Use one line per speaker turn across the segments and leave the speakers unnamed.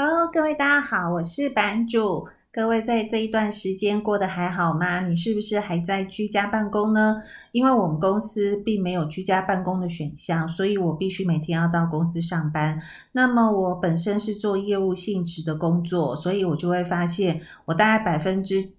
Hello，各位大家好，我是版主。各位在这一段时间过得还好吗？你是不是还在居家办公呢？因为我们公司并没有居家办公的选项，所以我必须每天要到公司上班。那么我本身是做业务性质的工作，所以我就会发现，我大概百分之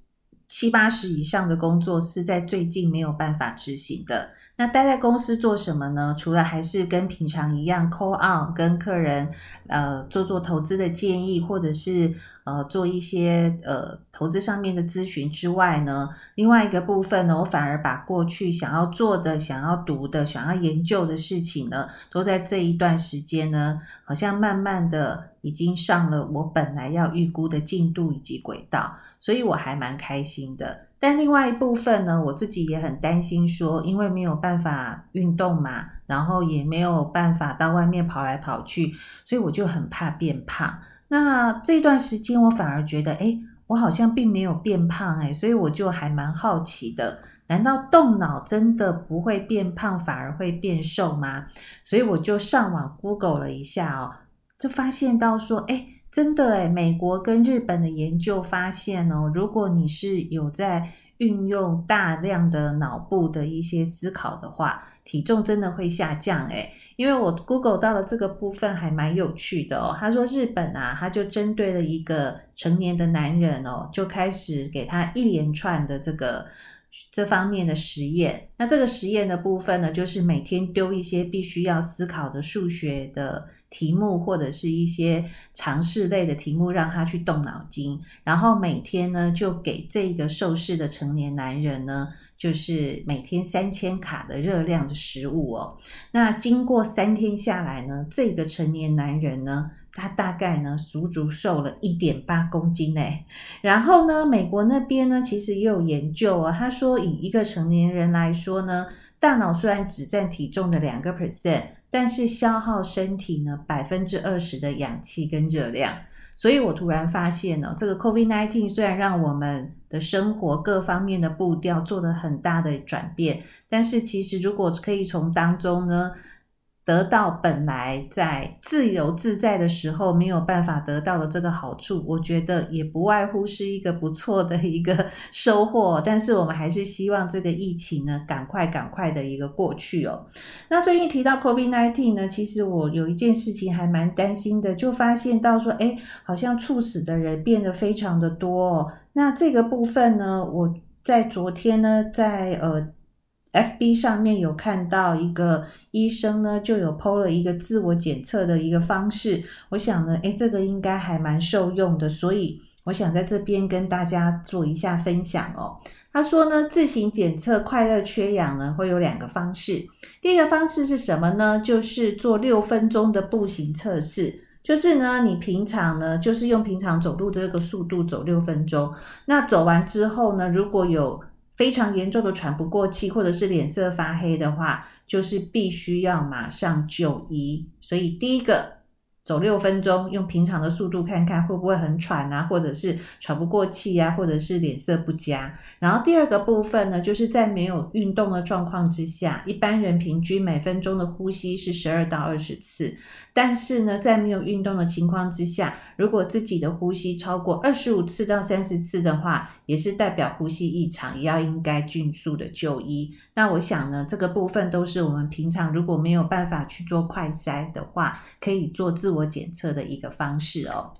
七八十以上的工作是在最近没有办法执行的。那待在公司做什么呢？除了还是跟平常一样 call out 跟客人呃做做投资的建议，或者是呃做一些呃投资上面的咨询之外呢，另外一个部分呢，我反而把过去想要做的、想要读的、想要研究的事情呢，都在这一段时间呢，好像慢慢的已经上了我本来要预估的进度以及轨道，所以我还蛮开心的。但另外一部分呢，我自己也很担心，说因为没有办法运动嘛，然后也没有办法到外面跑来跑去，所以我就很怕变胖。那这段时间我反而觉得，诶，我好像并没有变胖，诶，所以我就还蛮好奇的，难道动脑真的不会变胖，反而会变瘦吗？所以我就上网 Google 了一下哦，就发现到说，诶真的诶，美国跟日本的研究发现哦，如果你是有在运用大量的脑部的一些思考的话，体重真的会下降诶。因为我 Google 到了这个部分还蛮有趣的哦。他说日本啊，他就针对了一个成年的男人哦，就开始给他一连串的这个这方面的实验。那这个实验的部分呢，就是每天丢一些必须要思考的数学的。题目或者是一些常识类的题目，让他去动脑筋，然后每天呢就给这个受试的成年男人呢，就是每天三千卡的热量的食物哦。那经过三天下来呢，这个成年男人呢，他大概呢足足瘦了一点八公斤诶。然后呢，美国那边呢其实也有研究啊，他说以一个成年人来说呢，大脑虽然只占体重的两个 percent。但是消耗身体呢百分之二十的氧气跟热量，所以我突然发现呢，这个 COVID-19 虽然让我们的生活各方面的步调做了很大的转变，但是其实如果可以从当中呢。得到本来在自由自在的时候没有办法得到的这个好处，我觉得也不外乎是一个不错的一个收获。但是我们还是希望这个疫情呢，赶快赶快的一个过去哦。那最近提到 COVID-19 呢，其实我有一件事情还蛮担心的，就发现到说，诶，好像猝死的人变得非常的多哦。那这个部分呢，我在昨天呢，在呃。FB 上面有看到一个医生呢，就有 PO 了一个自我检测的一个方式。我想呢，诶，这个应该还蛮受用的，所以我想在这边跟大家做一下分享哦。他说呢，自行检测快乐缺氧呢，会有两个方式。第一个方式是什么呢？就是做六分钟的步行测试，就是呢，你平常呢，就是用平常走路这个速度走六分钟。那走完之后呢，如果有非常严重的喘不过气，或者是脸色发黑的话，就是必须要马上就医。所以第一个。走六分钟，用平常的速度看看会不会很喘啊，或者是喘不过气啊，或者是脸色不佳。然后第二个部分呢，就是在没有运动的状况之下，一般人平均每分钟的呼吸是十二到二十次。但是呢，在没有运动的情况之下，如果自己的呼吸超过二十五次到三十次的话，也是代表呼吸异常，也要应该迅速的就医。那我想呢，这个部分都是我们平常如果没有办法去做快筛的话，可以做自我。检测的一个方式哦。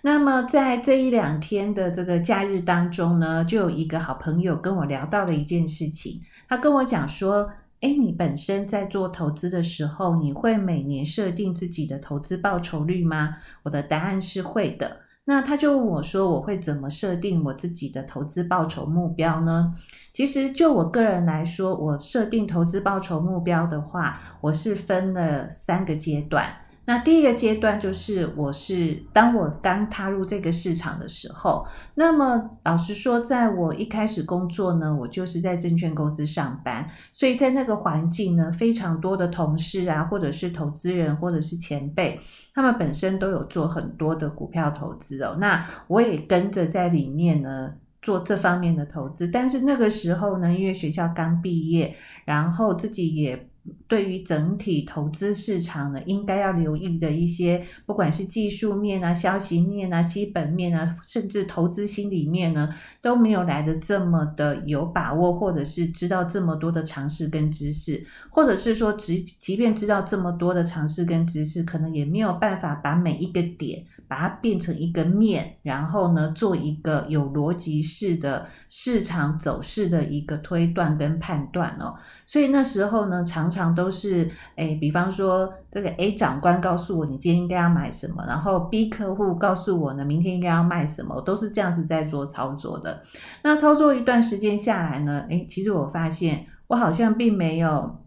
那么在这一两天的这个假日当中呢，就有一个好朋友跟我聊到了一件事情。他跟我讲说：“哎，你本身在做投资的时候，你会每年设定自己的投资报酬率吗？”我的答案是会的。那他就问我说：“我会怎么设定我自己的投资报酬目标呢？”其实就我个人来说，我设定投资报酬目标的话，我是分了三个阶段。那第一个阶段就是，我是当我刚踏入这个市场的时候，那么老实说，在我一开始工作呢，我就是在证券公司上班，所以在那个环境呢，非常多的同事啊，或者是投资人，或者是前辈，他们本身都有做很多的股票投资哦。那我也跟着在里面呢做这方面的投资，但是那个时候呢，因为学校刚毕业，然后自己也。对于整体投资市场呢，应该要留意的一些，不管是技术面啊、消息面啊、基本面啊，甚至投资心理面呢，都没有来得这么的有把握，或者是知道这么多的常识跟知识，或者是说，即即便知道这么多的常识跟知识，可能也没有办法把每一个点。把它变成一个面，然后呢，做一个有逻辑式的市场走势的一个推断跟判断哦。所以那时候呢，常常都是，诶，比方说这个 A 长官告诉我，你今天应该要买什么，然后 B 客户告诉我呢，明天应该要卖什么，都是这样子在做操作的。那操作一段时间下来呢，诶，其实我发现我好像并没有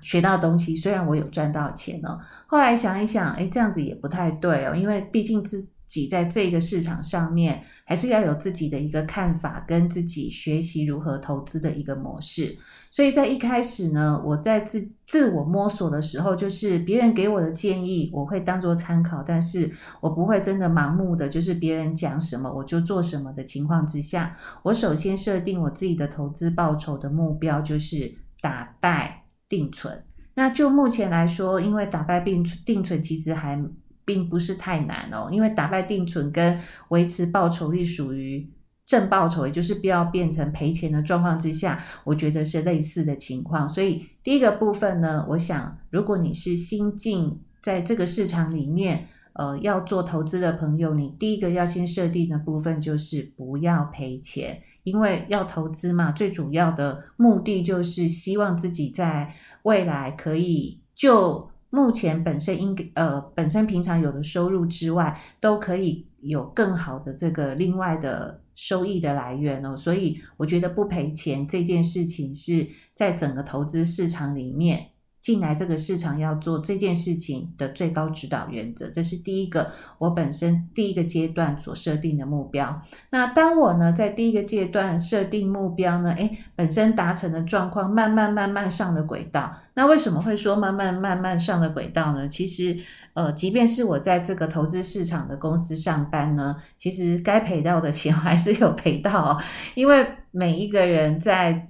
学到东西，虽然我有赚到钱哦。后来想一想，诶，这样子也不太对哦，因为毕竟自己在这个市场上面，还是要有自己的一个看法，跟自己学习如何投资的一个模式。所以在一开始呢，我在自自我摸索的时候，就是别人给我的建议，我会当做参考，但是我不会真的盲目的，就是别人讲什么我就做什么的情况之下，我首先设定我自己的投资报酬的目标，就是打败定存。那就目前来说，因为打败定存定存其实还并不是太难哦，因为打败定存跟维持报酬率属于正报酬，也就是不要变成赔钱的状况之下，我觉得是类似的情况。所以第一个部分呢，我想如果你是新进在这个市场里面，呃，要做投资的朋友，你第一个要先设定的部分就是不要赔钱，因为要投资嘛，最主要的目的就是希望自己在未来可以就目前本身应呃本身平常有的收入之外，都可以有更好的这个另外的收益的来源哦。所以我觉得不赔钱这件事情是在整个投资市场里面。进来这个市场要做这件事情的最高指导原则，这是第一个我本身第一个阶段所设定的目标。那当我呢在第一个阶段设定目标呢，诶，本身达成的状况慢慢慢慢上了轨道。那为什么会说慢慢慢慢上了轨道呢？其实，呃，即便是我在这个投资市场的公司上班呢，其实该赔到的钱 还是有赔到哦，因为每一个人在。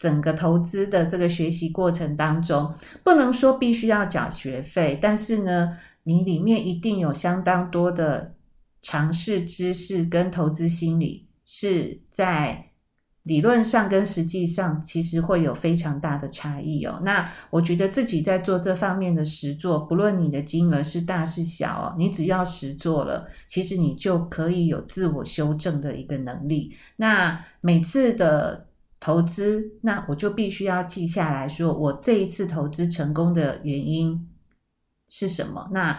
整个投资的这个学习过程当中，不能说必须要缴学费，但是呢，你里面一定有相当多的常识知识跟投资心理，是在理论上跟实际上其实会有非常大的差异哦。那我觉得自己在做这方面的实作，不论你的金额是大是小哦，你只要实做了，其实你就可以有自我修正的一个能力。那每次的。投资，那我就必须要记下来说，我这一次投资成功的原因是什么？那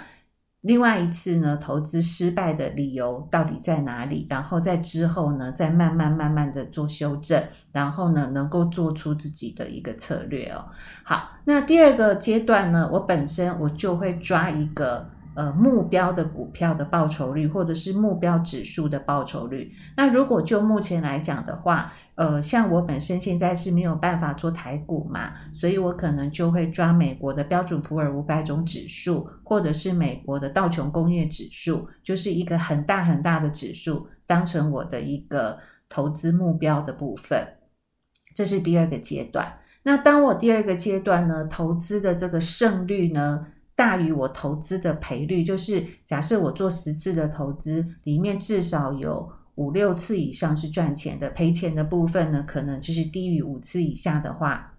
另外一次呢，投资失败的理由到底在哪里？然后在之后呢，再慢慢慢慢的做修正，然后呢，能够做出自己的一个策略哦。好，那第二个阶段呢，我本身我就会抓一个。呃，目标的股票的报酬率，或者是目标指数的报酬率。那如果就目前来讲的话，呃，像我本身现在是没有办法做台股嘛，所以我可能就会抓美国的标准普尔五百种指数，或者是美国的道琼工业指数，就是一个很大很大的指数，当成我的一个投资目标的部分。这是第二个阶段。那当我第二个阶段呢，投资的这个胜率呢，大于我投资的赔率，就是假设我做十次的投资，里面至少有五六次以上是赚钱的，赔钱的部分呢，可能就是低于五次以下的话，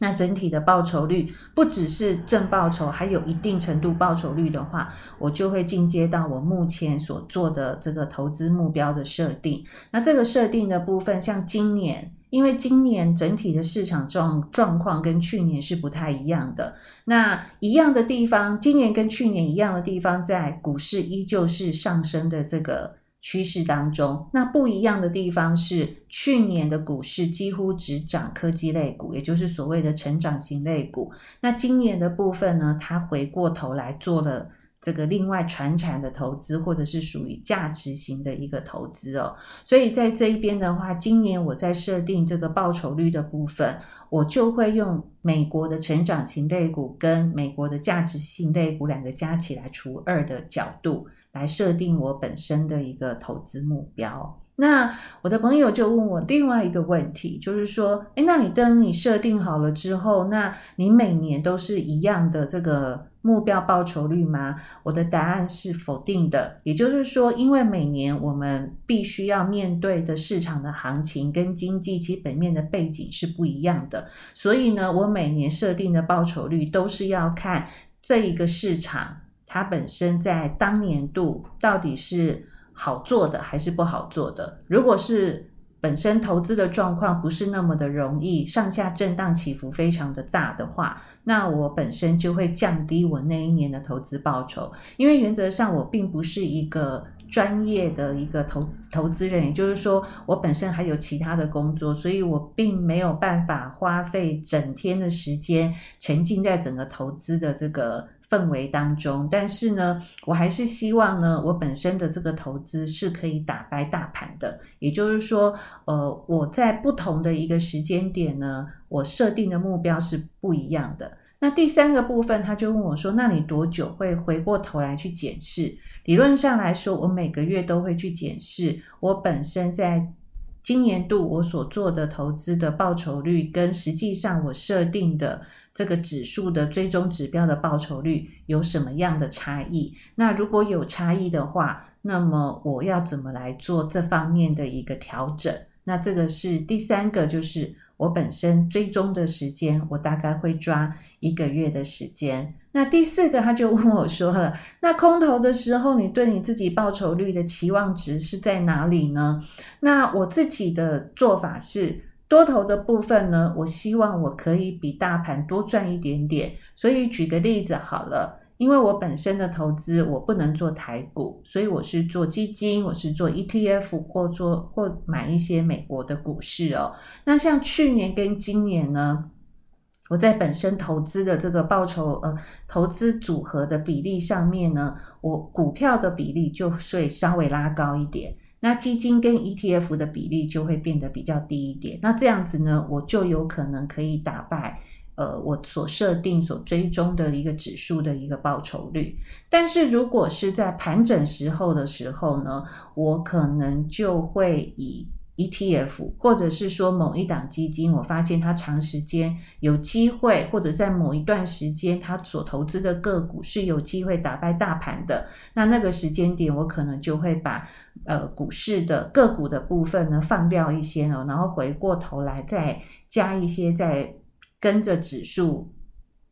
那整体的报酬率不只是正报酬，还有一定程度报酬率的话，我就会进阶到我目前所做的这个投资目标的设定。那这个设定的部分，像今年。因为今年整体的市场状状况跟去年是不太一样的。那一样的地方，今年跟去年一样的地方，在股市依旧是上升的这个趋势当中。那不一样的地方是，去年的股市几乎只涨科技类股，也就是所谓的成长型类股。那今年的部分呢，它回过头来做了。这个另外传产的投资，或者是属于价值型的一个投资哦，所以在这一边的话，今年我在设定这个报酬率的部分，我就会用美国的成长型类股跟美国的价值型类股两个加起来除二的角度来设定我本身的一个投资目标。那我的朋友就问我另外一个问题，就是说，诶，那你等你设定好了之后，那你每年都是一样的这个目标报酬率吗？我的答案是否定的。也就是说，因为每年我们必须要面对的市场的行情跟经济基本面的背景是不一样的，所以呢，我每年设定的报酬率都是要看这一个市场它本身在当年度到底是。好做的还是不好做的？如果是本身投资的状况不是那么的容易，上下震荡起伏非常的大的话，那我本身就会降低我那一年的投资报酬。因为原则上我并不是一个专业的一个投资投资人，也就是说我本身还有其他的工作，所以我并没有办法花费整天的时间沉浸在整个投资的这个。氛围当中，但是呢，我还是希望呢，我本身的这个投资是可以打败大盘的。也就是说，呃，我在不同的一个时间点呢，我设定的目标是不一样的。那第三个部分，他就问我说：“那你多久会回过头来去检视？”理论上来说，我每个月都会去检视我本身在。今年度我所做的投资的报酬率，跟实际上我设定的这个指数的追踪指标的报酬率有什么样的差异？那如果有差异的话，那么我要怎么来做这方面的一个调整？那这个是第三个，就是。我本身追踪的时间，我大概会抓一个月的时间。那第四个，他就问我说了：“那空头的时候，你对你自己报酬率的期望值是在哪里呢？”那我自己的做法是，多头的部分呢，我希望我可以比大盘多赚一点点。所以举个例子好了。因为我本身的投资，我不能做台股，所以我是做基金，我是做 ETF 或做或买一些美国的股市哦。那像去年跟今年呢，我在本身投资的这个报酬呃投资组合的比例上面呢，我股票的比例就会稍微拉高一点，那基金跟 ETF 的比例就会变得比较低一点。那这样子呢，我就有可能可以打败。呃，我所设定、所追踪的一个指数的一个报酬率，但是如果是在盘整时候的时候呢，我可能就会以 ETF 或者是说某一档基金，我发现它长时间有机会，或者在某一段时间，它所投资的个股是有机会打败大盘的，那那个时间点，我可能就会把呃股市的个股的部分呢放掉一些呢，然后回过头来再加一些在。跟着指数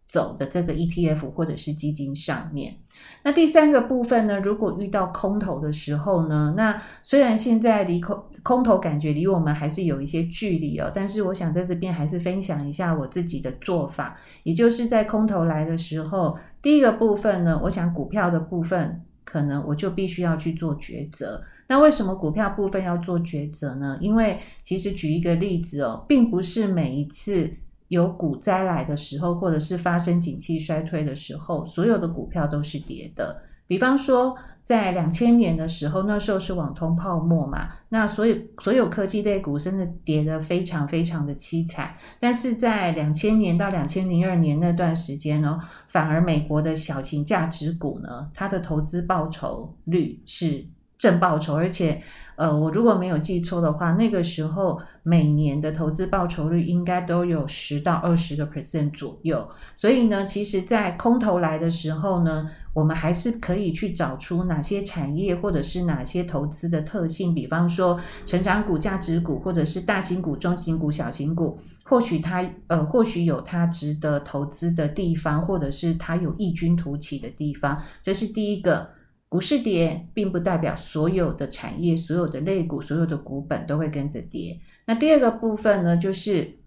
走的这个 ETF 或者是基金上面，那第三个部分呢，如果遇到空头的时候呢，那虽然现在离空空头感觉离我们还是有一些距离哦，但是我想在这边还是分享一下我自己的做法，也就是在空头来的时候，第一个部分呢，我想股票的部分可能我就必须要去做抉择。那为什么股票部分要做抉择呢？因为其实举一个例子哦，并不是每一次。有股灾来的时候，或者是发生景气衰退的时候，所有的股票都是跌的。比方说，在两千年的时候，那时候是网通泡沫嘛，那所有所有科技类股真的跌得非常非常的凄惨。但是在两千年到两千零二年那段时间呢，反而美国的小型价值股呢，它的投资报酬率是。正报酬，而且，呃，我如果没有记错的话，那个时候每年的投资报酬率应该都有十到二十个 percent 左右。所以呢，其实，在空头来的时候呢，我们还是可以去找出哪些产业或者是哪些投资的特性，比方说成长股、价值股，或者是大型股、中型股、小型股，或许它呃，或许有它值得投资的地方，或者是它有异军突起的地方。这是第一个。股市跌，并不代表所有的产业、所有的类股、所有的股本都会跟着跌。那第二个部分呢，就是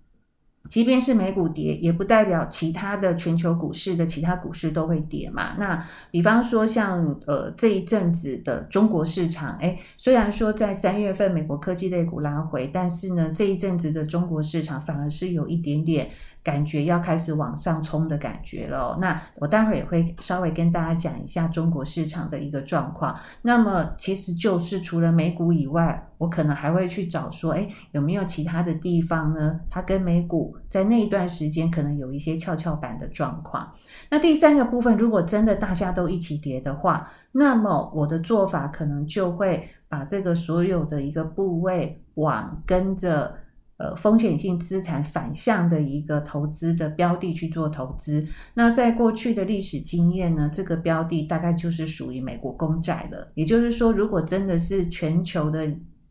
即便是美股跌，也不代表其他的全球股市的其他股市都会跌嘛。那比方说像呃这一阵子的中国市场，诶，虽然说在三月份美国科技类股拉回，但是呢这一阵子的中国市场反而是有一点点。感觉要开始往上冲的感觉了。那我待会儿也会稍微跟大家讲一下中国市场的一个状况。那么其实就是除了美股以外，我可能还会去找说，诶，有没有其他的地方呢？它跟美股在那一段时间可能有一些跷跷板的状况。那第三个部分，如果真的大家都一起跌的话，那么我的做法可能就会把这个所有的一个部位往跟着呃风险性资产反向的一个投资的标的去做投资。那在过去的历史经验呢，这个标的大概就是属于美国公债了。也就是说，如果真的是全球的。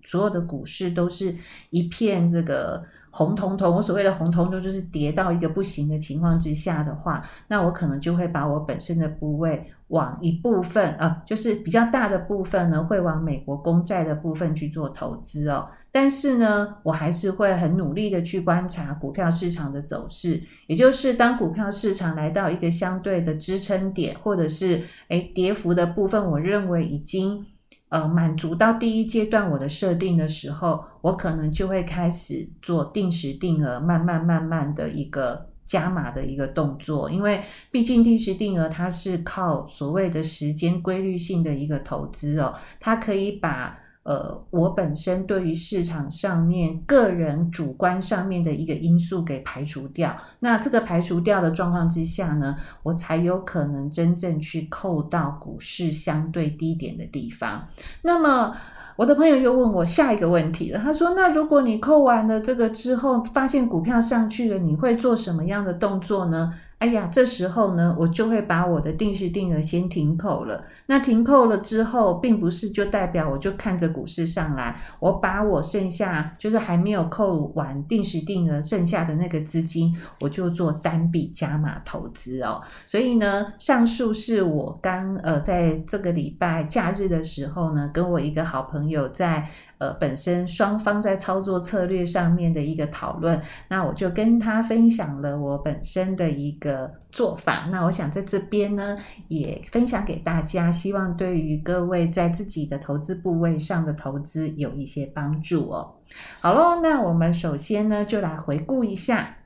所有的股市都是一片这个红彤彤，我所谓的红彤彤就是跌到一个不行的情况之下的话，那我可能就会把我本身的部位往一部分，呃，就是比较大的部分呢，会往美国公债的部分去做投资哦。但是呢，我还是会很努力的去观察股票市场的走势，也就是当股票市场来到一个相对的支撑点，或者是诶跌幅的部分，我认为已经。呃，满足到第一阶段我的设定的时候，我可能就会开始做定时定额，慢慢慢慢的一个加码的一个动作。因为毕竟定时定额它是靠所谓的时间规律性的一个投资哦，它可以把。呃，我本身对于市场上面个人主观上面的一个因素给排除掉，那这个排除掉的状况之下呢，我才有可能真正去扣到股市相对低点的地方。那么我的朋友又问我下一个问题了，他说：“那如果你扣完了这个之后，发现股票上去了，你会做什么样的动作呢？”哎呀，这时候呢，我就会把我的定时定额先停扣了。那停扣了之后，并不是就代表我就看着股市上来，我把我剩下就是还没有扣完定时定额剩下的那个资金，我就做单笔加码投资哦。所以呢，上述是我刚呃在这个礼拜假日的时候呢，跟我一个好朋友在。呃，本身双方在操作策略上面的一个讨论，那我就跟他分享了我本身的一个的做法。那我想在这边呢，也分享给大家，希望对于各位在自己的投资部位上的投资有一些帮助哦。好喽，那我们首先呢，就来回顾一下，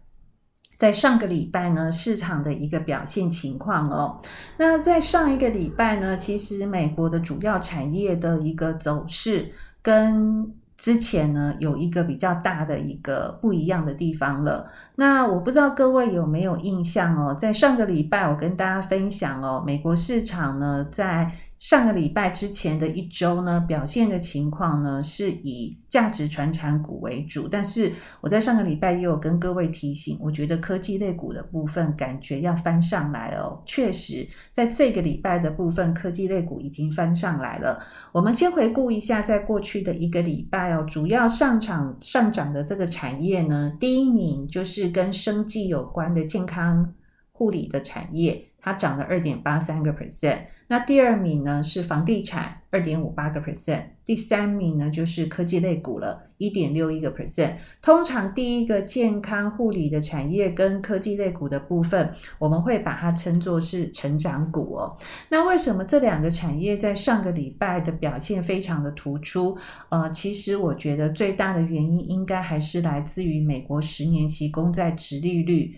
在上个礼拜呢，市场的一个表现情况哦。那在上一个礼拜呢，其实美国的主要产业的一个走势。跟之前呢，有一个比较大的一个不一样的地方了。那我不知道各位有没有印象哦，在上个礼拜我跟大家分享哦，美国市场呢，在上个礼拜之前的一周呢，表现的情况呢，是以价值传产股为主。但是我在上个礼拜也有跟各位提醒，我觉得科技类股的部分感觉要翻上来哦。确实，在这个礼拜的部分，科技类股已经翻上来了。我们先回顾一下，在过去的一个礼拜哦，主要上场上涨的这个产业呢，第一名就是跟生技有关的健康护理的产业。它涨了二点八三个 percent，那第二名呢是房地产二点五八个 percent，第三名呢就是科技类股了，一点六一个 percent。通常第一个健康护理的产业跟科技类股的部分，我们会把它称作是成长股哦。那为什么这两个产业在上个礼拜的表现非常的突出？呃，其实我觉得最大的原因应该还是来自于美国十年期公债殖利率。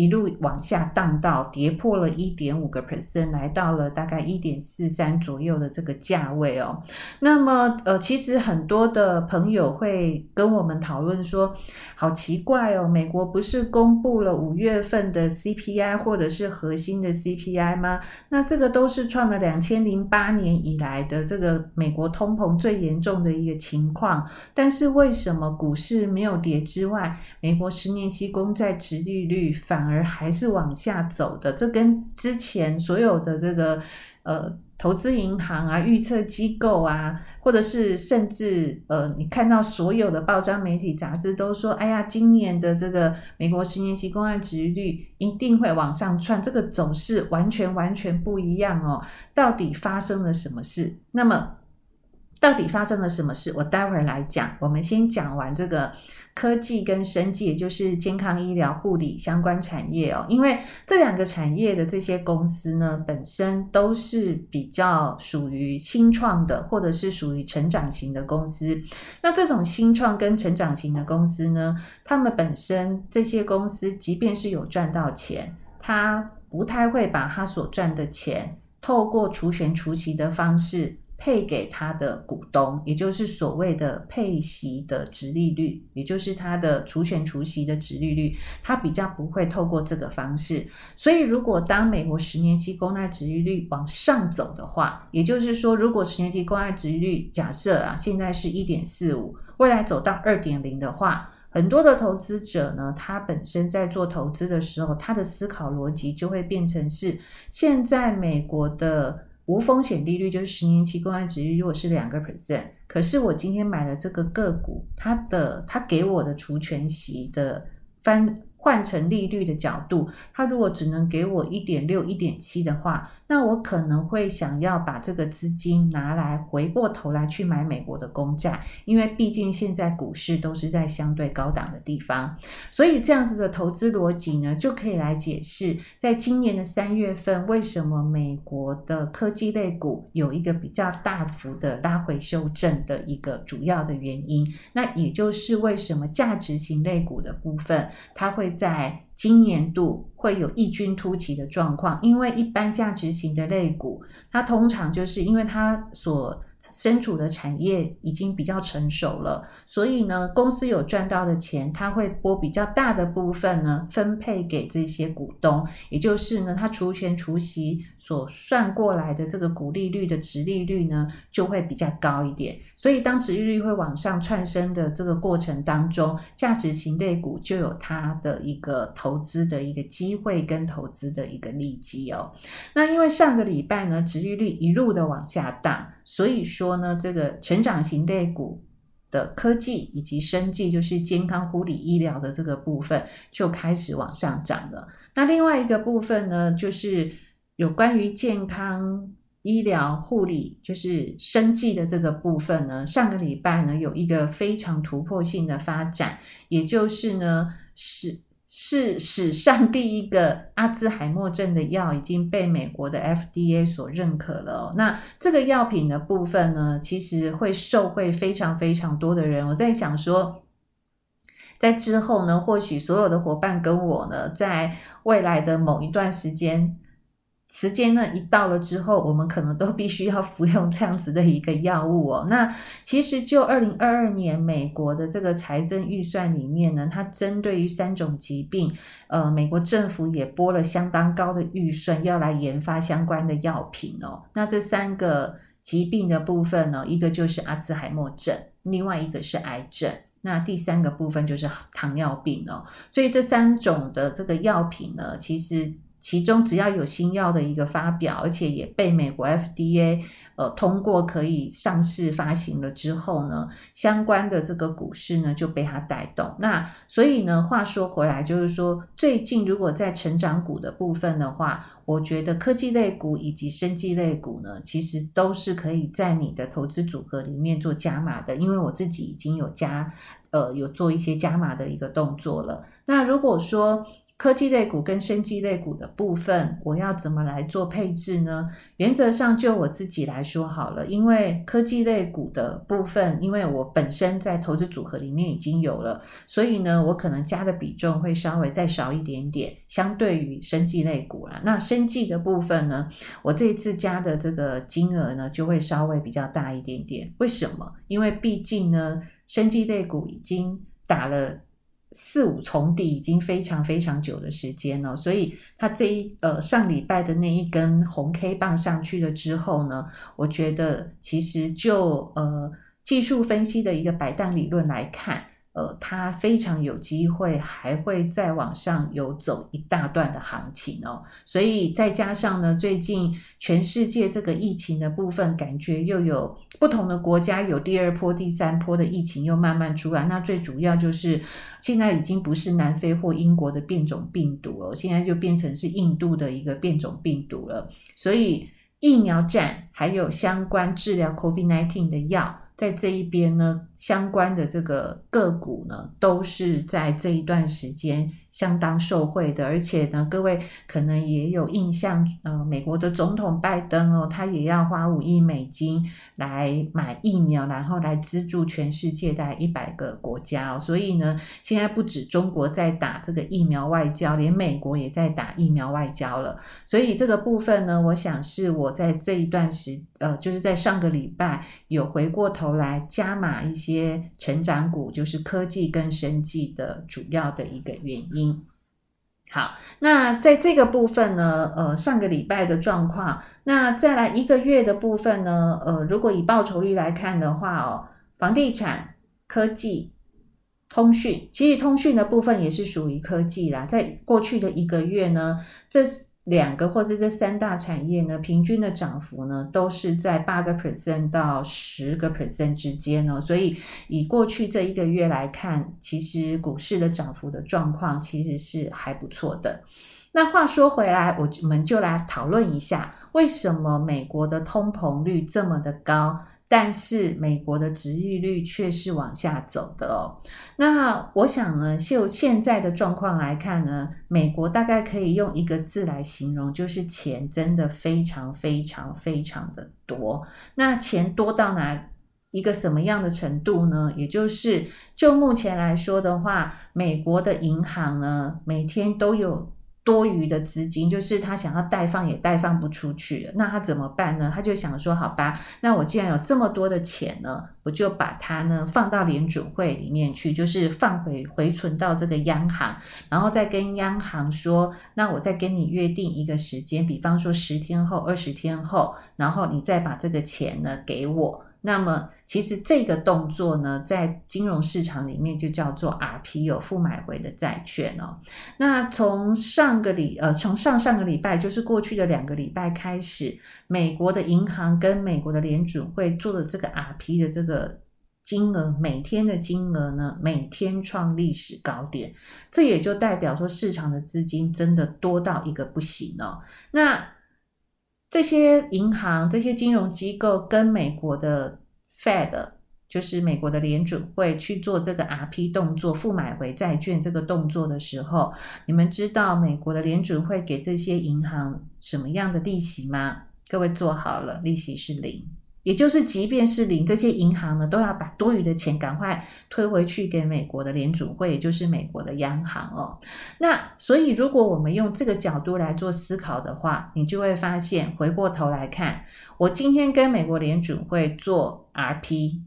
一路往下荡到跌破了一点五个 percent，来到了大概一点四三左右的这个价位哦。那么，呃，其实很多的朋友会跟我们讨论说，好奇怪哦，美国不是公布了五月份的 CPI 或者是核心的 CPI 吗？那这个都是创了两千零八年以来的这个美国通膨最严重的一个情况，但是为什么股市没有跌之外，美国十年期公债殖利率反而而还是往下走的，这跟之前所有的这个呃投资银行啊、预测机构啊，或者是甚至呃，你看到所有的报章、媒体、杂志都说，哎呀，今年的这个美国十年期公债殖率一定会往上窜，这个走势完全完全不一样哦。到底发生了什么事？那么到底发生了什么事？我待会儿来讲。我们先讲完这个科技跟生技，也就是健康医疗护理相关产业哦。因为这两个产业的这些公司呢，本身都是比较属于新创的，或者是属于成长型的公司。那这种新创跟成长型的公司呢，他们本身这些公司，即便是有赚到钱，他不太会把他所赚的钱透过除权除息的方式。配给他的股东，也就是所谓的配息的殖利率，也就是他的除权除息的殖利率，他比较不会透过这个方式。所以，如果当美国十年期公债殖利率往上走的话，也就是说，如果十年期公债殖利率假设啊，现在是一点四五，未来走到二点零的话，很多的投资者呢，他本身在做投资的时候，他的思考逻辑就会变成是现在美国的。无风险利率就是十年期公债值率，如果是两个 percent，可是我今天买了这个个股，它的它给我的除权息的翻。换成利率的角度，它如果只能给我一点六、一点七的话，那我可能会想要把这个资金拿来回过头来去买美国的公债，因为毕竟现在股市都是在相对高档的地方，所以这样子的投资逻辑呢，就可以来解释，在今年的三月份为什么美国的科技类股有一个比较大幅的拉回修正的一个主要的原因。那也就是为什么价值型类股的部分，它会。在今年度会有异军突起的状况，因为一般价值型的类股，它通常就是因为它所身处的产业已经比较成熟了，所以呢，公司有赚到的钱，它会拨比较大的部分呢，分配给这些股东，也就是呢，它除权除息所算过来的这个股利率的殖利率呢，就会比较高一点。所以当殖利率会往上窜升的这个过程当中，价值型类股就有它的一个投资的一个机会跟投资的一个利基哦。那因为上个礼拜呢，殖利率一路的往下荡。所以说呢，这个成长型类股的科技以及生技，就是健康护理医疗的这个部分，就开始往上涨了。那另外一个部分呢，就是有关于健康医疗护理，就是生技的这个部分呢，上个礼拜呢有一个非常突破性的发展，也就是呢是。是史上第一个阿兹海默症的药已经被美国的 FDA 所认可了。那这个药品的部分呢，其实会受惠非常非常多的人。我在想说，在之后呢，或许所有的伙伴跟我呢，在未来的某一段时间。时间呢一到了之后，我们可能都必须要服用这样子的一个药物哦。那其实就二零二二年美国的这个财政预算里面呢，它针对于三种疾病，呃，美国政府也拨了相当高的预算要来研发相关的药品哦。那这三个疾病的部分呢，一个就是阿兹海默症，另外一个是癌症，那第三个部分就是糖尿病哦。所以这三种的这个药品呢，其实。其中只要有新药的一个发表，而且也被美国 FDA 呃通过可以上市发行了之后呢，相关的这个股市呢就被它带动。那所以呢，话说回来，就是说最近如果在成长股的部分的话，我觉得科技类股以及生技类股呢，其实都是可以在你的投资组合里面做加码的。因为我自己已经有加呃有做一些加码的一个动作了。那如果说科技类股跟生技类股的部分，我要怎么来做配置呢？原则上就我自己来说好了，因为科技类股的部分，因为我本身在投资组合里面已经有了，所以呢，我可能加的比重会稍微再少一点点，相对于生技类股啦。那生技的部分呢，我这一次加的这个金额呢，就会稍微比较大一点点。为什么？因为毕竟呢，生技类股已经打了。四五重底已经非常非常久的时间了，所以它这一呃上礼拜的那一根红 K 棒上去了之后呢，我觉得其实就呃技术分析的一个摆荡理论来看。呃，它非常有机会还会再往上游走一大段的行情哦，所以再加上呢，最近全世界这个疫情的部分，感觉又有不同的国家有第二波、第三波的疫情又慢慢出来。那最主要就是现在已经不是南非或英国的变种病毒哦，现在就变成是印度的一个变种病毒了。所以疫苗战，还有相关治疗 COVID-19 的药。在这一边呢，相关的这个个股呢，都是在这一段时间相当受惠的，而且呢，各位可能也有印象，呃，美国的总统拜登哦，他也要花五亿美金来买疫苗，然后来资助全世界大概一百个国家哦。所以呢，现在不止中国在打这个疫苗外交，连美国也在打疫苗外交了。所以这个部分呢，我想是我在这一段时，呃，就是在上个礼拜有回过头来加码一些成长股，就是科技跟生技的主要的一个原因。好，那在这个部分呢，呃，上个礼拜的状况，那再来一个月的部分呢，呃，如果以报酬率来看的话哦，房地产、科技、通讯，其实通讯的部分也是属于科技啦，在过去的一个月呢，这。两个或是这三大产业呢，平均的涨幅呢，都是在八个 percent 到十个 percent 之间哦。所以以过去这一个月来看，其实股市的涨幅的状况其实是还不错的。那话说回来，我们就来讨论一下，为什么美国的通膨率这么的高？但是美国的殖利率却是往下走的哦。那我想呢，就现在的状况来看呢，美国大概可以用一个字来形容，就是钱真的非常非常非常的多。那钱多到哪一个什么样的程度呢？也就是就目前来说的话，美国的银行呢，每天都有。多余的资金，就是他想要贷放也贷放不出去了，那他怎么办呢？他就想说，好吧，那我既然有这么多的钱呢，我就把它呢放到联准会里面去，就是放回回存到这个央行，然后再跟央行说，那我再跟你约定一个时间，比方说十天后、二十天后，然后你再把这个钱呢给我。那么，其实这个动作呢，在金融市场里面就叫做 RP，有负买回的债券哦。那从上个礼呃，从上上个礼拜，就是过去的两个礼拜开始，美国的银行跟美国的联准会做的这个 RP 的这个金额，每天的金额呢，每天创历史高点。这也就代表说，市场的资金真的多到一个不行哦。那这些银行、这些金融机构跟美国的 Fed，就是美国的联准会去做这个 RP 动作、负买回债券这个动作的时候，你们知道美国的联准会给这些银行什么样的利息吗？各位做好了，利息是零。也就是，即便是零，这些银行呢，都要把多余的钱赶快推回去给美国的联储会，也就是美国的央行哦。那所以，如果我们用这个角度来做思考的话，你就会发现，回过头来看，我今天跟美国联储会做 RP，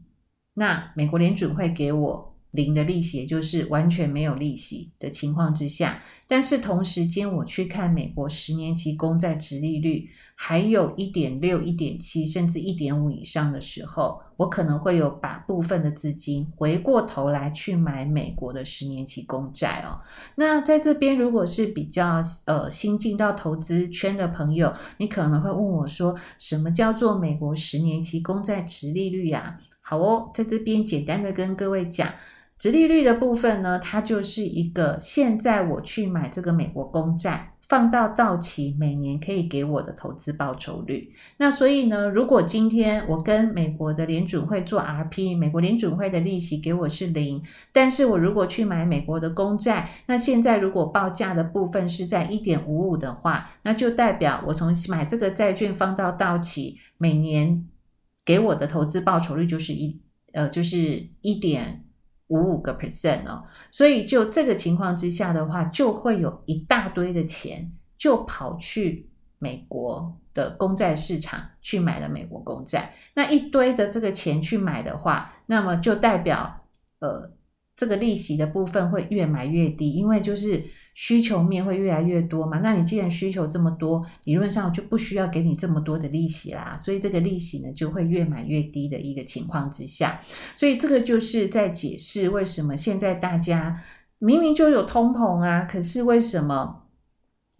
那美国联储会给我零的利息，也就是完全没有利息的情况之下，但是同时间我去看美国十年期公债殖利率。还有一点六、一点七，甚至一点五以上的时候，我可能会有把部分的资金回过头来去买美国的十年期公债哦。那在这边，如果是比较呃新进到投资圈的朋友，你可能会问我说，什么叫做美国十年期公债殖利率呀？好哦，在这边简单的跟各位讲，殖利率的部分呢，它就是一个现在我去买这个美国公债。放到到期每年可以给我的投资报酬率。那所以呢，如果今天我跟美国的联准会做 RP，美国联准会的利息给我是零，但是我如果去买美国的公债，那现在如果报价的部分是在一点五五的话，那就代表我从买这个债券放到到期，每年给我的投资报酬率就是一呃就是一点。五五个 percent 哦，所以就这个情况之下的话，就会有一大堆的钱就跑去美国的公债市场去买了美国公债。那一堆的这个钱去买的话，那么就代表呃这个利息的部分会越买越低，因为就是。需求面会越来越多嘛？那你既然需求这么多，理论上就不需要给你这么多的利息啦，所以这个利息呢就会越买越低的一个情况之下，所以这个就是在解释为什么现在大家明明就有通膨啊，可是为什么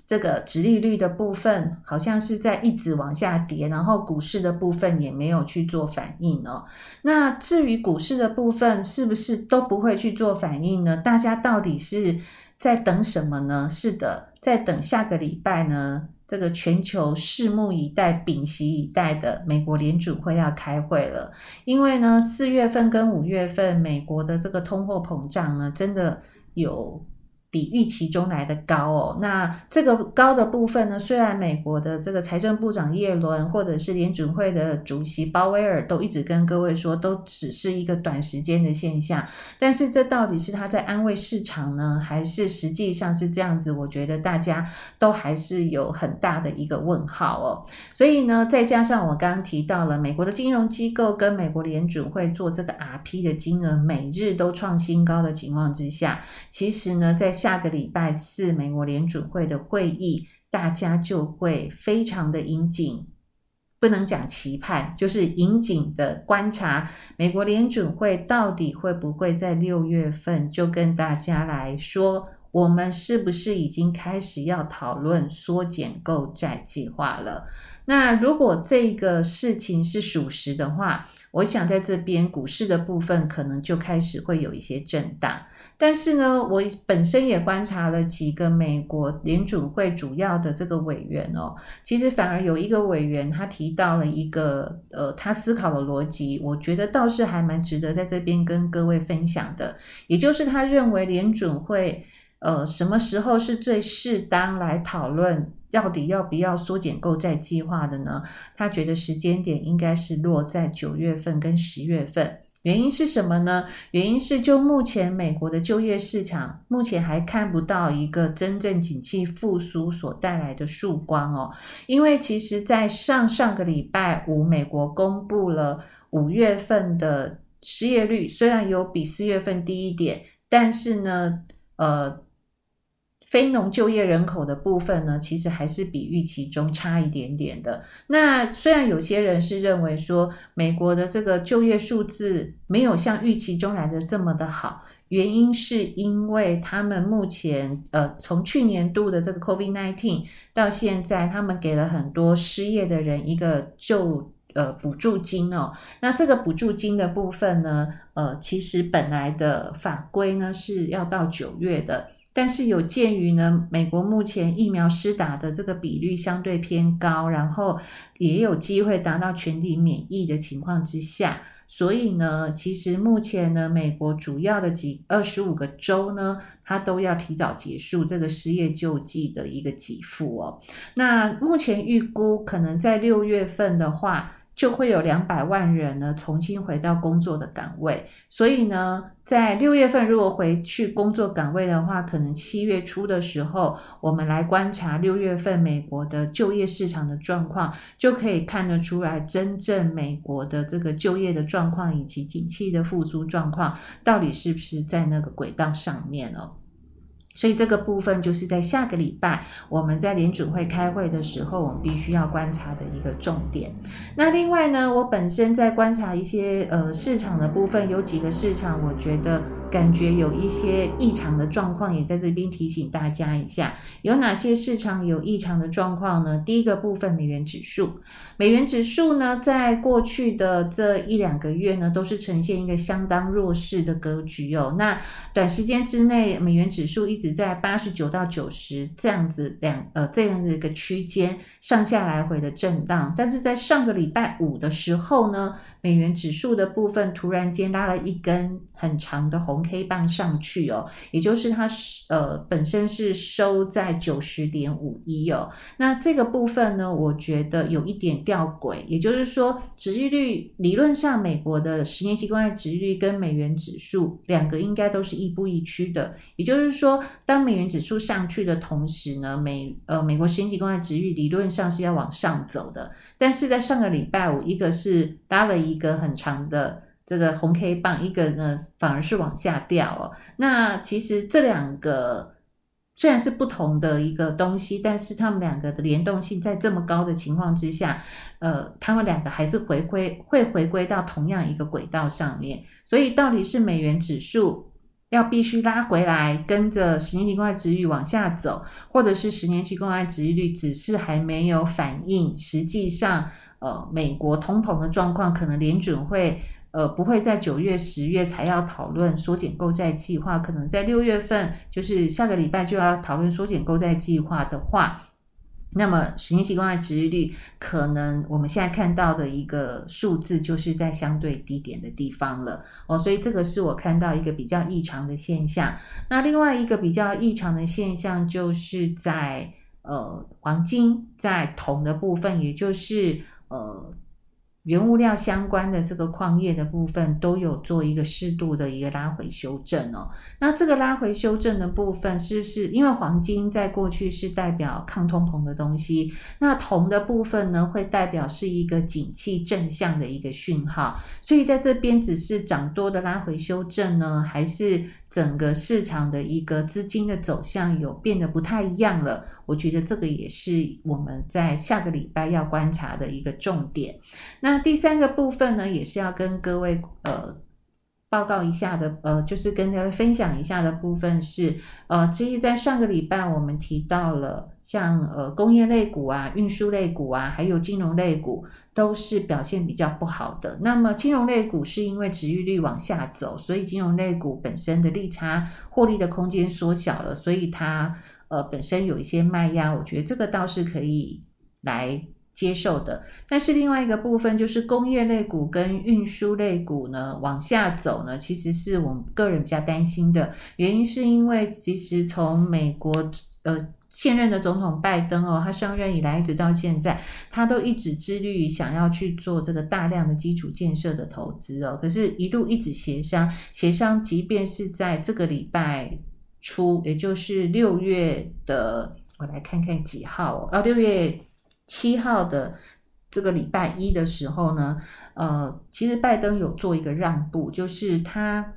这个殖利率的部分好像是在一直往下跌，然后股市的部分也没有去做反应哦？那至于股市的部分是不是都不会去做反应呢？大家到底是？在等什么呢？是的，在等下个礼拜呢，这个全球拭目以待、屏息以待的美国联储会要开会了，因为呢，四月份跟五月份美国的这个通货膨胀呢，真的有。比预期中来的高哦，那这个高的部分呢，虽然美国的这个财政部长耶伦或者是联准会的主席鲍威尔都一直跟各位说，都只是一个短时间的现象，但是这到底是他在安慰市场呢，还是实际上是这样子？我觉得大家都还是有很大的一个问号哦。所以呢，再加上我刚刚提到了美国的金融机构跟美国联准会做这个 RP 的金额每日都创新高的情况之下，其实呢，在下个礼拜四，美国联准会的会议，大家就会非常的严谨，不能讲期盼，就是严谨的观察美国联准会到底会不会在六月份就跟大家来说，我们是不是已经开始要讨论缩减购债计划了？那如果这个事情是属实的话，我想在这边股市的部分可能就开始会有一些震荡。但是呢，我本身也观察了几个美国联准会主要的这个委员哦，其实反而有一个委员他提到了一个呃，他思考的逻辑，我觉得倒是还蛮值得在这边跟各位分享的。也就是他认为联准会呃什么时候是最适当来讨论到底要不要缩减购债计划的呢？他觉得时间点应该是落在九月份跟十月份。原因是什么呢？原因是就目前美国的就业市场，目前还看不到一个真正景气复苏所带来的曙光哦。因为其实，在上上个礼拜五，美国公布了五月份的失业率，虽然有比四月份低一点，但是呢，呃。非农就业人口的部分呢，其实还是比预期中差一点点的。那虽然有些人是认为说，美国的这个就业数字没有像预期中来的这么的好，原因是因为他们目前呃，从去年度的这个 COVID-19 到现在，他们给了很多失业的人一个就呃补助金哦。那这个补助金的部分呢，呃，其实本来的法规呢是要到九月的。但是有鉴于呢，美国目前疫苗施打的这个比率相对偏高，然后也有机会达到全体免疫的情况之下，所以呢，其实目前呢，美国主要的几二十五个州呢，它都要提早结束这个失业救济的一个给付哦。那目前预估可能在六月份的话，就会有两百万人呢重新回到工作的岗位，所以呢，在六月份如果回去工作岗位的话，可能七月初的时候，我们来观察六月份美国的就业市场的状况，就可以看得出来，真正美国的这个就业的状况以及景气的复苏状况，到底是不是在那个轨道上面哦。所以这个部分就是在下个礼拜我们在联准会开会的时候，我们必须要观察的一个重点。那另外呢，我本身在观察一些呃市场的部分，有几个市场我觉得。感觉有一些异常的状况，也在这边提醒大家一下，有哪些市场有异常的状况呢？第一个部分，美元指数，美元指数呢，在过去的这一两个月呢，都是呈现一个相当弱势的格局哦。那短时间之内，美元指数一直在八十九到九十这样子两呃这样的一个区间上下来回的震荡，但是在上个礼拜五的时候呢，美元指数的部分突然间拉了一根很长的红 K 棒上去哦，也就是它呃本身是收在九十点五一哦。那这个部分呢，我觉得有一点吊诡，也就是说，殖利率理论上美国的十年期公债殖利率跟美元指数两个应该都是亦步亦趋的。也就是说，当美元指数上去的同时呢，美呃美国十年期公债殖利率理论上是要往上走的。但是在上个礼拜五，一个是搭了一个很长的这个红 K 棒，一个呢反而是往下掉哦。那其实这两个虽然是不同的一个东西，但是他们两个的联动性在这么高的情况之下，呃，他们两个还是回归会回归到同样一个轨道上面。所以到底是美元指数要必须拉回来，跟着十年期公债殖率往下走，或者是十年期公债殖利率只是还没有反映，实际上，呃，美国通膨的状况，可能联准会，呃，不会在九月、十月才要讨论缩减购债计划，可能在六月份，就是下个礼拜就要讨论缩减购债计划的话。那么十年期公债殖利率，可能我们现在看到的一个数字，就是在相对低点的地方了哦，所以这个是我看到一个比较异常的现象。那另外一个比较异常的现象，就是在呃黄金在铜的部分，也就是呃。原物料相关的这个矿业的部分都有做一个适度的一个拉回修正哦。那这个拉回修正的部分，是不是因为黄金在过去是代表抗通膨的东西？那铜的部分呢，会代表是一个景气正向的一个讯号。所以在这边只是涨多的拉回修正呢，还是整个市场的一个资金的走向有变得不太一样了？我觉得这个也是我们在下个礼拜要观察的一个重点。那第三个部分呢，也是要跟各位呃报告一下的，呃，就是跟大家分享一下的部分是，呃，其实在上个礼拜我们提到了像呃工业类股啊、运输类股啊，还有金融类股都是表现比较不好的。那么金融类股是因为殖利率往下走，所以金融类股本身的利差获利的空间缩小了，所以它。呃，本身有一些卖压，我觉得这个倒是可以来接受的。但是另外一个部分就是工业类股跟运输类股呢往下走呢，其实是我们个人比较担心的。原因是因为其实从美国呃现任的总统拜登哦，他上任以来一直到现在，他都一直致力于想要去做这个大量的基础建设的投资哦。可是，一路一直协商协商，即便是在这个礼拜。初，也就是六月的，我来看看几号啊？六月七号的这个礼拜一的时候呢，呃，其实拜登有做一个让步，就是他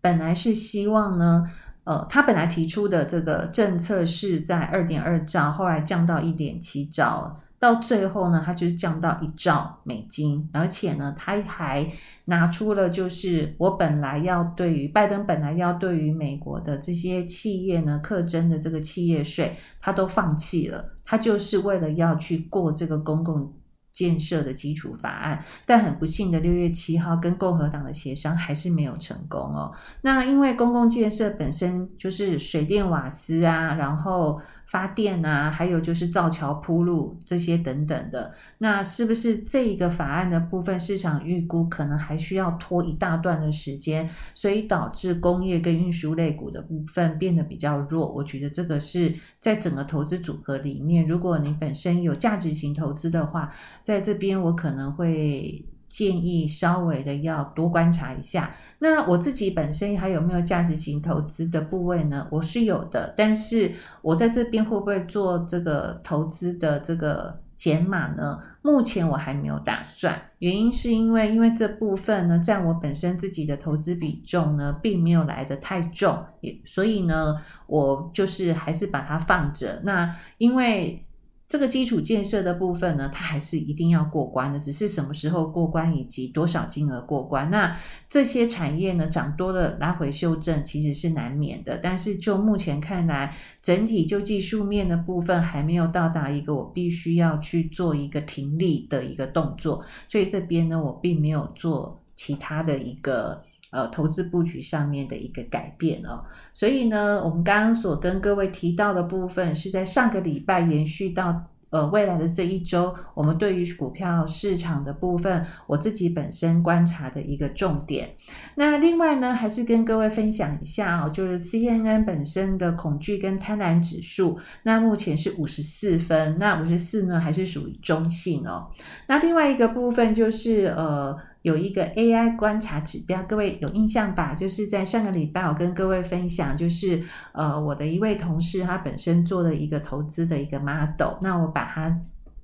本来是希望呢，呃，他本来提出的这个政策是在二点二兆，后来降到一点七兆。到最后呢，它就是降到一兆美金，而且呢，他还拿出了就是我本来要对于拜登本来要对于美国的这些企业呢课征的这个企业税，他都放弃了，他就是为了要去过这个公共建设的基础法案，但很不幸的六月七号跟共和党的协商还是没有成功哦。那因为公共建设本身就是水电瓦斯啊，然后。发电啊，还有就是造桥铺路这些等等的，那是不是这一个法案的部分市场预估可能还需要拖一大段的时间，所以导致工业跟运输类股的部分变得比较弱。我觉得这个是在整个投资组合里面，如果你本身有价值型投资的话，在这边我可能会。建议稍微的要多观察一下。那我自己本身还有没有价值型投资的部位呢？我是有的，但是我在这边会不会做这个投资的这个减码呢？目前我还没有打算。原因是因为因为这部分呢，占我本身自己的投资比重呢，并没有来得太重，也所以呢，我就是还是把它放着。那因为。这个基础建设的部分呢，它还是一定要过关的，只是什么时候过关以及多少金额过关。那这些产业呢，涨多了拉回修正其实是难免的，但是就目前看来，整体就技术面的部分还没有到达一个我必须要去做一个停利的一个动作，所以这边呢，我并没有做其他的一个。呃，投资布局上面的一个改变哦，所以呢，我们刚刚所跟各位提到的部分，是在上个礼拜延续到呃未来的这一周，我们对于股票市场的部分，我自己本身观察的一个重点。那另外呢，还是跟各位分享一下哦，就是 CNN 本身的恐惧跟贪婪指数，那目前是五十四分，那五十四呢还是属于中性哦。那另外一个部分就是呃。有一个 AI 观察指标，各位有印象吧？就是在上个礼拜，我跟各位分享，就是呃，我的一位同事，他本身做了一个投资的一个 model，那我把它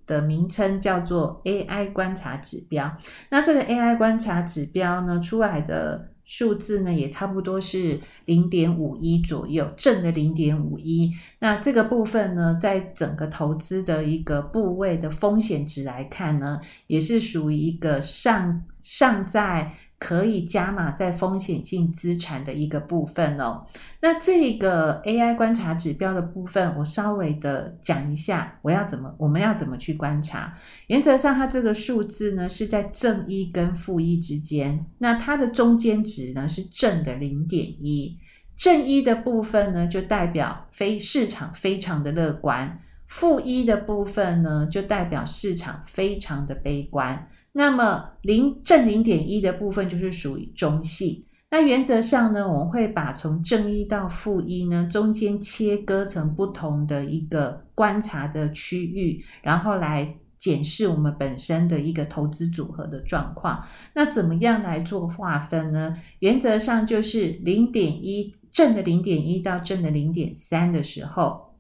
的名称叫做 AI 观察指标。那这个 AI 观察指标呢，出来的。数字呢也差不多是零点五一左右，正的零点五一。那这个部分呢，在整个投资的一个部位的风险值来看呢，也是属于一个上上在。可以加码在风险性资产的一个部分哦。那这个 AI 观察指标的部分，我稍微的讲一下，我要怎么，我们要怎么去观察？原则上，它这个数字呢是在正一跟负一之间，那它的中间值呢是正的零点一，正一的部分呢就代表非市场非常的乐观。负一的部分呢，就代表市场非常的悲观。那么零正零点一的部分就是属于中性。那原则上呢，我们会把从正一到负一呢，中间切割成不同的一个观察的区域，然后来检视我们本身的一个投资组合的状况。那怎么样来做划分呢？原则上就是零点一正的零点一到正的零点三的时候，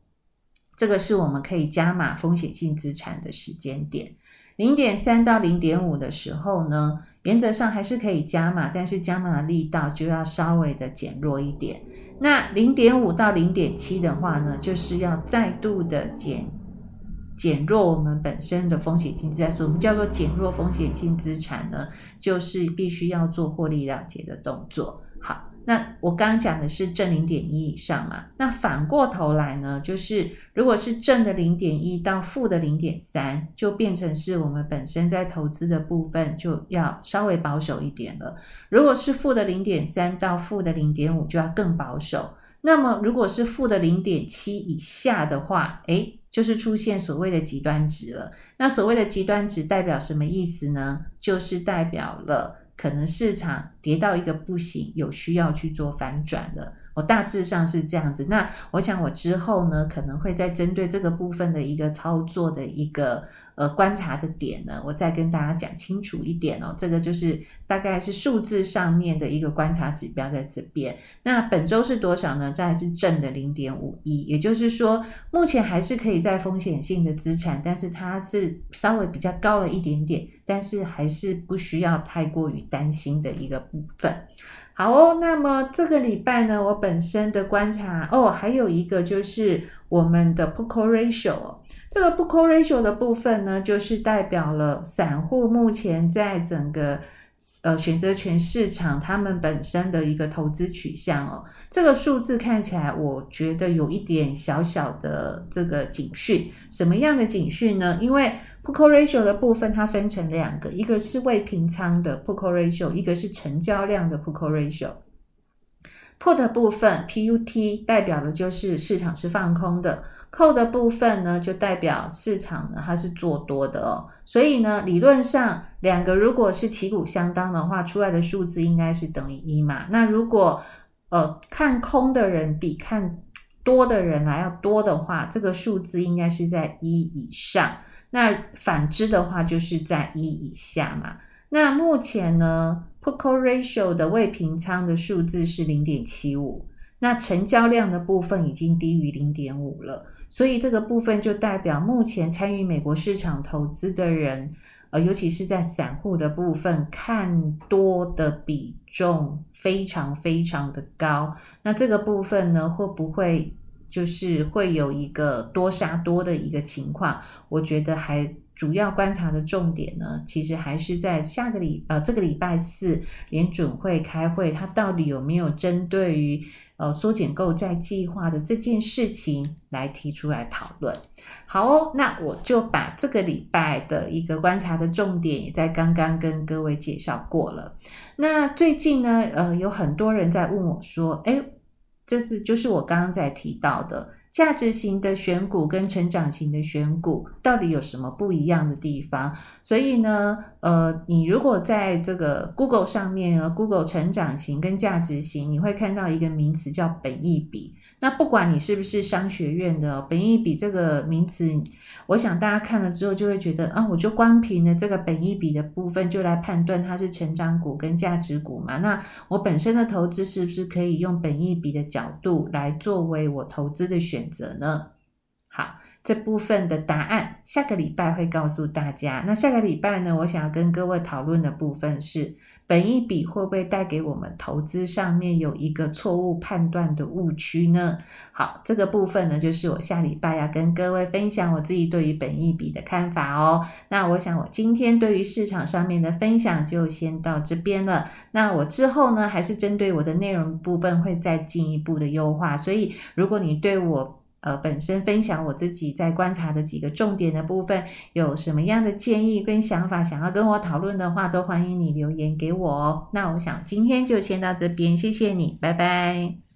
这个是我们可以加码风险性资产的时间点。零点三到零点五的时候呢，原则上还是可以加码，但是加码的力道就要稍微的减弱一点。那零点五到零点七的话呢，就是要再度的减减弱我们本身的风险性资产。所以我们叫做减弱风险性资产呢，就是必须要做获利了结的动作。好。那我刚刚讲的是正零点一以上嘛，那反过头来呢，就是如果是正的零点一到负的零点三，就变成是我们本身在投资的部分就要稍微保守一点了。如果是负的零点三到负的零点五，就要更保守。那么如果是负的零点七以下的话，诶，就是出现所谓的极端值了。那所谓的极端值代表什么意思呢？就是代表了。可能市场跌到一个不行，有需要去做反转了。我大致上是这样子。那我想我之后呢，可能会再针对这个部分的一个操作的一个。呃，观察的点呢，我再跟大家讲清楚一点哦。这个就是大概是数字上面的一个观察指标在这边。那本周是多少呢？这还是正的零点五一，也就是说，目前还是可以在风险性的资产，但是它是稍微比较高了一点点，但是还是不需要太过于担心的一个部分。好哦，那么这个礼拜呢，我本身的观察哦，还有一个就是我们的 Put Call Ratio。这个 Put Call Ratio 的部分呢，就是代表了散户目前在整个呃选择权市场他们本身的一个投资取向哦。这个数字看起来，我觉得有一点小小的这个警讯。什么样的警讯呢？因为 Put Call Ratio 的部分它分成两个，一个是未平仓的 Put Call Ratio，一个是成交量的 Put Call Ratio。Put 部分 PUT 代表的就是市场是放空的。扣的部分呢，就代表市场呢，它是做多的哦。所以呢，理论上两个如果是旗鼓相当的话，出来的数字应该是等于一嘛。那如果呃看空的人比看多的人还要多的话，这个数字应该是在一以上。那反之的话，就是在一以下嘛。那目前呢，put c a Ratio 的未平仓的数字是零点七五，那成交量的部分已经低于零点五了。所以这个部分就代表目前参与美国市场投资的人，呃，尤其是在散户的部分，看多的比重非常非常的高。那这个部分呢，会不会就是会有一个多杀多的一个情况？我觉得还主要观察的重点呢，其实还是在下个礼呃这个礼拜四联准会开会，它到底有没有针对于呃，缩减购债计划的这件事情来提出来讨论。好哦，那我就把这个礼拜的一个观察的重点也在刚刚跟各位介绍过了。那最近呢，呃，有很多人在问我说，诶，这是就是我刚刚在提到的。价值型的选股跟成长型的选股到底有什么不一样的地方？所以呢，呃，你如果在这个 Google 上面呢，Google 成长型跟价值型，你会看到一个名词叫本益比。那不管你是不是商学院的，本益比这个名词，我想大家看了之后就会觉得啊，我就光凭了这个本益比的部分就来判断它是成长股跟价值股嘛？那我本身的投资是不是可以用本益比的角度来作为我投资的选择呢？好，这部分的答案下个礼拜会告诉大家。那下个礼拜呢，我想要跟各位讨论的部分是。本一笔会不会带给我们投资上面有一个错误判断的误区呢？好，这个部分呢，就是我下礼拜要跟各位分享我自己对于本一笔的看法哦。那我想我今天对于市场上面的分享就先到这边了。那我之后呢，还是针对我的内容部分会再进一步的优化。所以如果你对我呃，本身分享我自己在观察的几个重点的部分，有什么样的建议跟想法想要跟我讨论的话，都欢迎你留言给我哦。那我想今天就先到这边，谢谢你，拜拜。